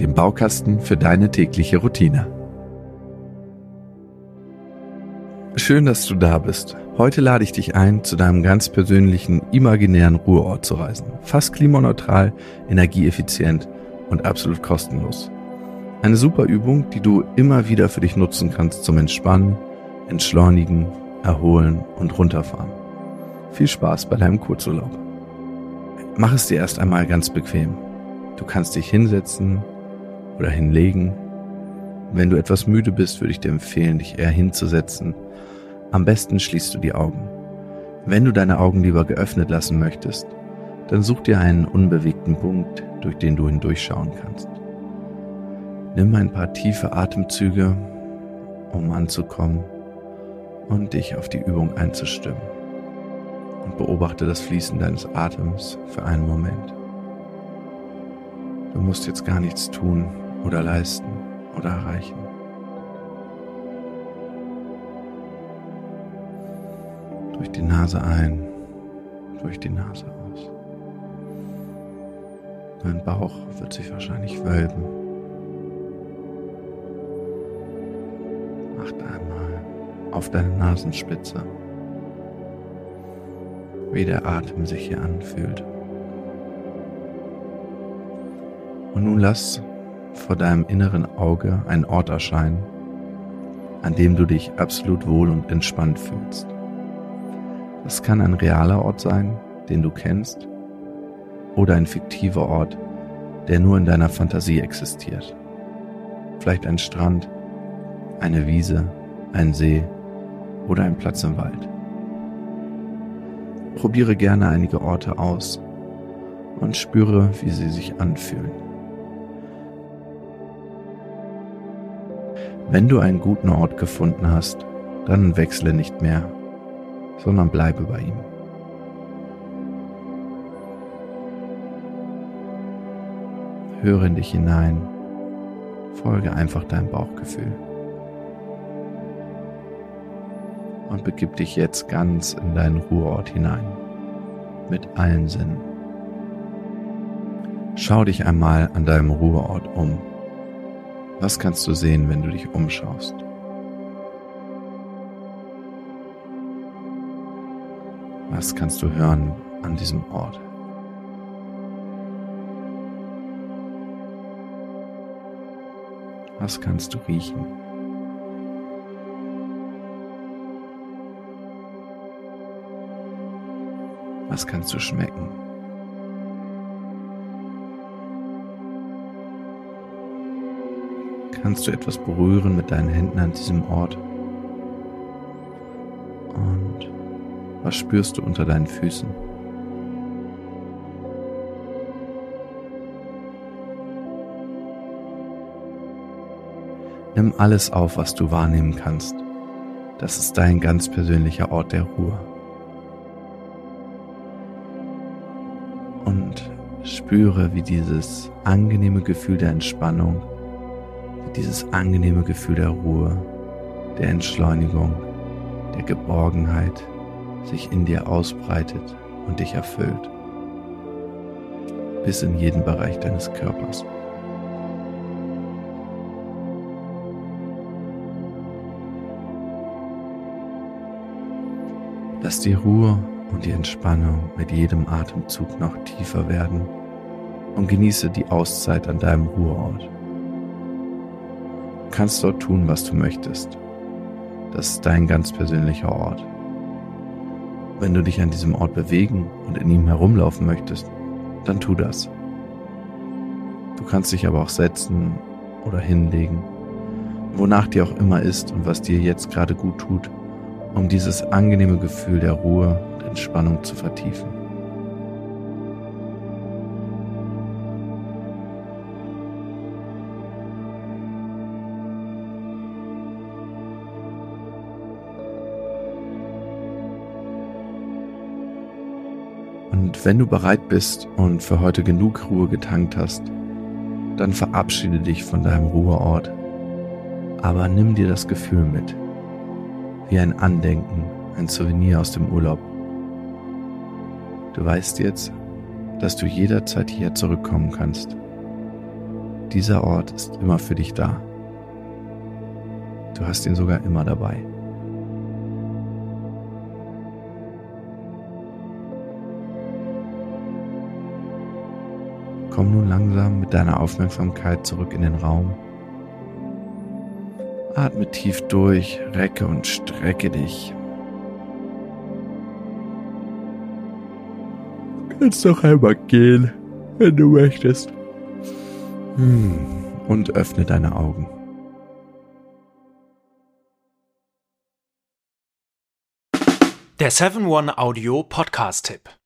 dem Baukasten für deine tägliche Routine. Schön, dass du da bist. Heute lade ich dich ein, zu deinem ganz persönlichen imaginären Ruheort zu reisen. Fast klimaneutral, energieeffizient und absolut kostenlos. Eine super Übung, die du immer wieder für dich nutzen kannst zum Entspannen, Entschleunigen, Erholen und Runterfahren. Viel Spaß bei deinem Kurzurlaub. Mach es dir erst einmal ganz bequem. Du kannst dich hinsetzen oder hinlegen. Wenn du etwas müde bist, würde ich dir empfehlen, dich eher hinzusetzen. Am besten schließt du die Augen. Wenn du deine Augen lieber geöffnet lassen möchtest, dann such dir einen unbewegten Punkt, durch den du hindurchschauen kannst. Nimm ein paar tiefe Atemzüge, um anzukommen und dich auf die Übung einzustimmen. Und beobachte das Fließen deines Atems für einen Moment. Du musst jetzt gar nichts tun, oder leisten oder erreichen. Durch die Nase ein, durch die Nase aus. Dein Bauch wird sich wahrscheinlich wölben. Achte einmal auf deine Nasenspitze, wie der Atem sich hier anfühlt. Und nun lass vor deinem inneren Auge ein Ort erscheinen, an dem du dich absolut wohl und entspannt fühlst. Das kann ein realer Ort sein, den du kennst, oder ein fiktiver Ort, der nur in deiner Fantasie existiert. Vielleicht ein Strand, eine Wiese, ein See oder ein Platz im Wald. Probiere gerne einige Orte aus und spüre, wie sie sich anfühlen. Wenn du einen guten Ort gefunden hast, dann wechsle nicht mehr, sondern bleibe bei ihm. Höre in dich hinein, folge einfach deinem Bauchgefühl und begib dich jetzt ganz in deinen Ruheort hinein, mit allen Sinnen. Schau dich einmal an deinem Ruheort um. Was kannst du sehen, wenn du dich umschaust? Was kannst du hören an diesem Ort? Was kannst du riechen? Was kannst du schmecken? Kannst du etwas berühren mit deinen Händen an diesem Ort. Und was spürst du unter deinen Füßen? Nimm alles auf, was du wahrnehmen kannst. Das ist dein ganz persönlicher Ort der Ruhe. Und spüre, wie dieses angenehme Gefühl der Entspannung dieses angenehme Gefühl der Ruhe, der Entschleunigung, der Geborgenheit sich in dir ausbreitet und dich erfüllt. Bis in jeden Bereich deines Körpers. Lass die Ruhe und die Entspannung mit jedem Atemzug noch tiefer werden und genieße die Auszeit an deinem Ruheort. Du kannst dort tun, was du möchtest. Das ist dein ganz persönlicher Ort. Wenn du dich an diesem Ort bewegen und in ihm herumlaufen möchtest, dann tu das. Du kannst dich aber auch setzen oder hinlegen, wonach dir auch immer ist und was dir jetzt gerade gut tut, um dieses angenehme Gefühl der Ruhe und Entspannung zu vertiefen. Wenn du bereit bist und für heute genug Ruhe getankt hast, dann verabschiede dich von deinem Ruheort. Aber nimm dir das Gefühl mit, wie ein Andenken, ein Souvenir aus dem Urlaub. Du weißt jetzt, dass du jederzeit hier zurückkommen kannst. Dieser Ort ist immer für dich da. Du hast ihn sogar immer dabei. Komm nun langsam mit deiner Aufmerksamkeit zurück in den Raum. Atme tief durch, recke und strecke dich. Du kannst doch einmal gehen, wenn du möchtest. Hm, und öffne deine Augen. Der 7-One-Audio-Podcast-Tipp.